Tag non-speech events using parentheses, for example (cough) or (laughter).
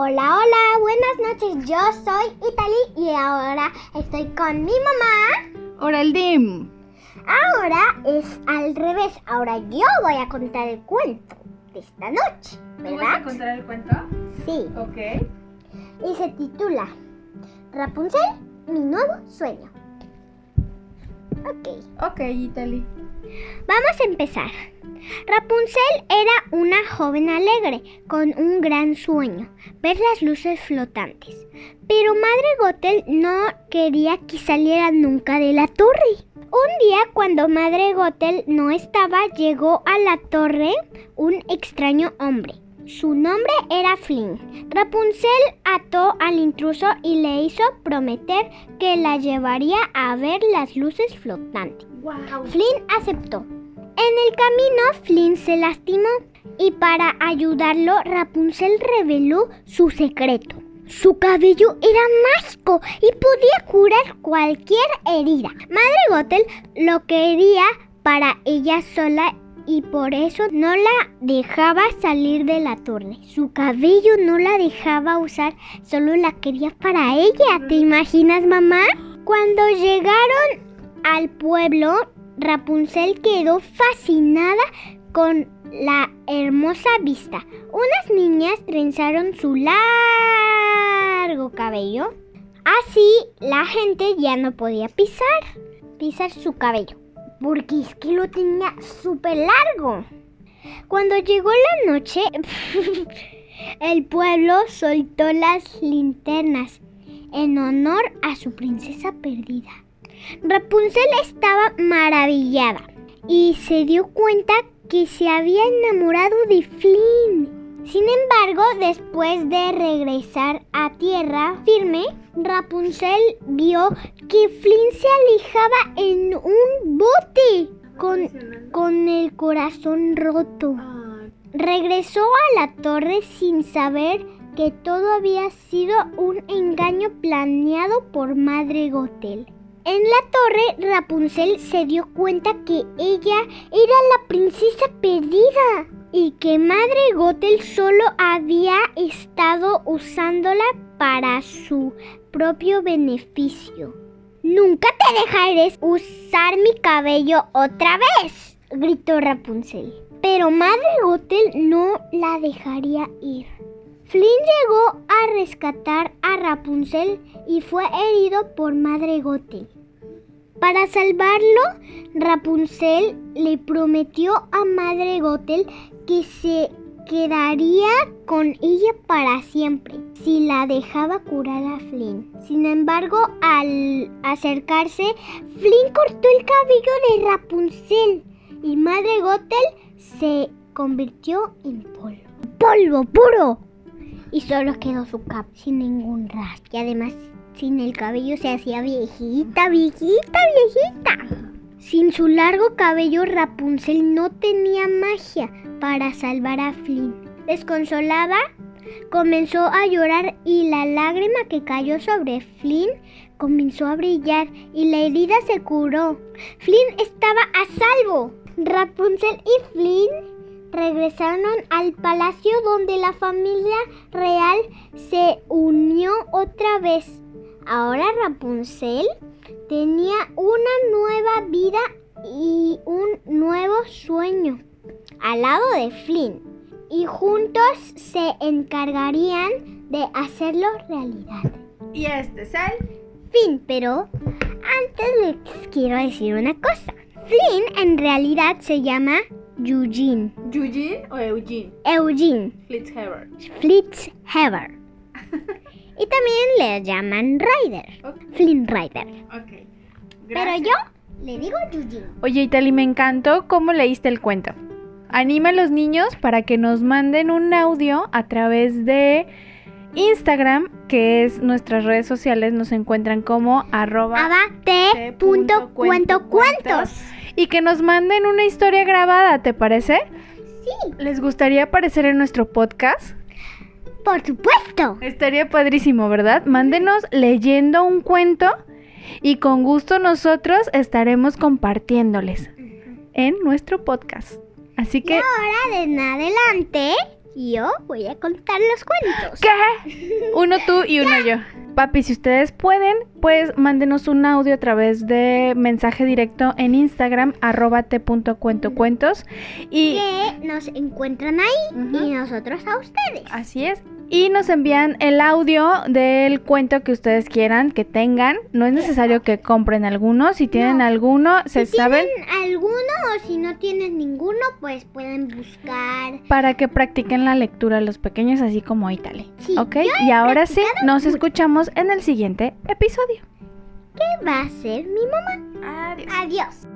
Hola, hola, buenas noches. Yo soy Itali y ahora estoy con mi mamá. Hola, el Dim. Ahora es al revés. Ahora yo voy a contar el cuento de esta noche, ¿Tú vas a ¿verdad? contar el cuento? Sí. Ok. Y se titula Rapunzel, mi nuevo sueño. Ok. Ok, Italy. Vamos a empezar. Rapunzel era una joven alegre con un gran sueño, ver las luces flotantes. Pero Madre Gothel no quería que saliera nunca de la torre. Un día cuando Madre Gothel no estaba, llegó a la torre un extraño hombre. Su nombre era Flynn. Rapunzel ató al intruso y le hizo prometer que la llevaría a ver las luces flotantes. Wow. Flynn aceptó. En el camino, Flynn se lastimó y para ayudarlo, Rapunzel reveló su secreto. Su cabello era mágico y podía curar cualquier herida. Madre Gothel lo quería para ella sola y por eso no la dejaba salir de la torre. Su cabello no la dejaba usar, solo la quería para ella. ¿Te imaginas, mamá? Cuando llegaron al pueblo, Rapunzel quedó fascinada con la hermosa vista. Unas niñas trenzaron su largo cabello. Así la gente ya no podía pisar, pisar su cabello, porque es que lo tenía súper largo. Cuando llegó la noche, (laughs) el pueblo soltó las linternas en honor a su princesa perdida. Rapunzel estaba maravillada y se dio cuenta que se había enamorado de Flynn. Sin embargo, después de regresar a tierra firme, Rapunzel vio que Flynn se alejaba en un bote con, con el corazón roto. Regresó a la torre sin saber que todo había sido un engaño planeado por Madre Gothel. En la torre, Rapunzel se dio cuenta que ella era la princesa perdida y que Madre Gothel solo había estado usándola para su propio beneficio. Nunca te dejaré usar mi cabello otra vez, gritó Rapunzel. Pero Madre Gothel no la dejaría ir. Flynn llegó a rescatar a Rapunzel y fue herido por Madre Gothel. Para salvarlo, Rapunzel le prometió a Madre Gothel que se quedaría con ella para siempre si la dejaba curar a Flynn. Sin embargo, al acercarse, Flynn cortó el cabello de Rapunzel y Madre Gothel se convirtió en polvo. ¡Polvo puro! Y solo quedó su capa sin ningún rastro. Y además, sin el cabello se hacía viejita, viejita, viejita. Sin su largo cabello, Rapunzel no tenía magia para salvar a Flynn. Desconsolada, comenzó a llorar y la lágrima que cayó sobre Flynn comenzó a brillar y la herida se curó. Flynn estaba a salvo. Rapunzel y Flynn regresaron al palacio donde la familia real se unió otra vez. Ahora Rapunzel tenía una nueva vida y un nuevo sueño al lado de Flynn y juntos se encargarían de hacerlo realidad. Y este es el. Fin, pero antes les quiero decir una cosa. Flynn en realidad se llama Eugene. Eugene o Eugene. Eugene Fitzherbert. Fitzherbert. (laughs) y también le llaman Ryder. Ok. Flynn Ryder. Ok. Pero yo le digo Eugene. Oye, Itali, me encantó cómo leíste el cuento. Anima a los niños para que nos manden un audio a través de Instagram, que es nuestras redes sociales, nos encuentran como arroba Abate punto cuento cuentos. y que nos manden una historia grabada, ¿te parece? Sí, ¿Les gustaría aparecer en nuestro podcast? Por supuesto. Estaría padrísimo, ¿verdad? Mándenos leyendo un cuento y con gusto nosotros estaremos compartiéndoles en nuestro podcast. Así Y que ahora de en adelante Yo voy a contar los cuentos. ¿Qué? Uno tú y uno yo. Papi, si ustedes pueden, pues mándenos un audio a través de mensaje directo en Instagram, arroba t.cuentocuentos. Y Que nos encuentran ahí y nosotros a ustedes. así es. Y nos envían el audio del cuento que ustedes quieran, que tengan. No es necesario que compren alguno. Si tienen No. alguno, se si saben tienen alguno o si no tienen ninguno, pues pueden buscar. para que practiquen la lectura los pequeños, así como Italy. Sí, ¿Ok? Y ahora sí, nos escuchamos en el siguiente episodio. ¿Qué va a ser mi mamá? Adiós. Adiós.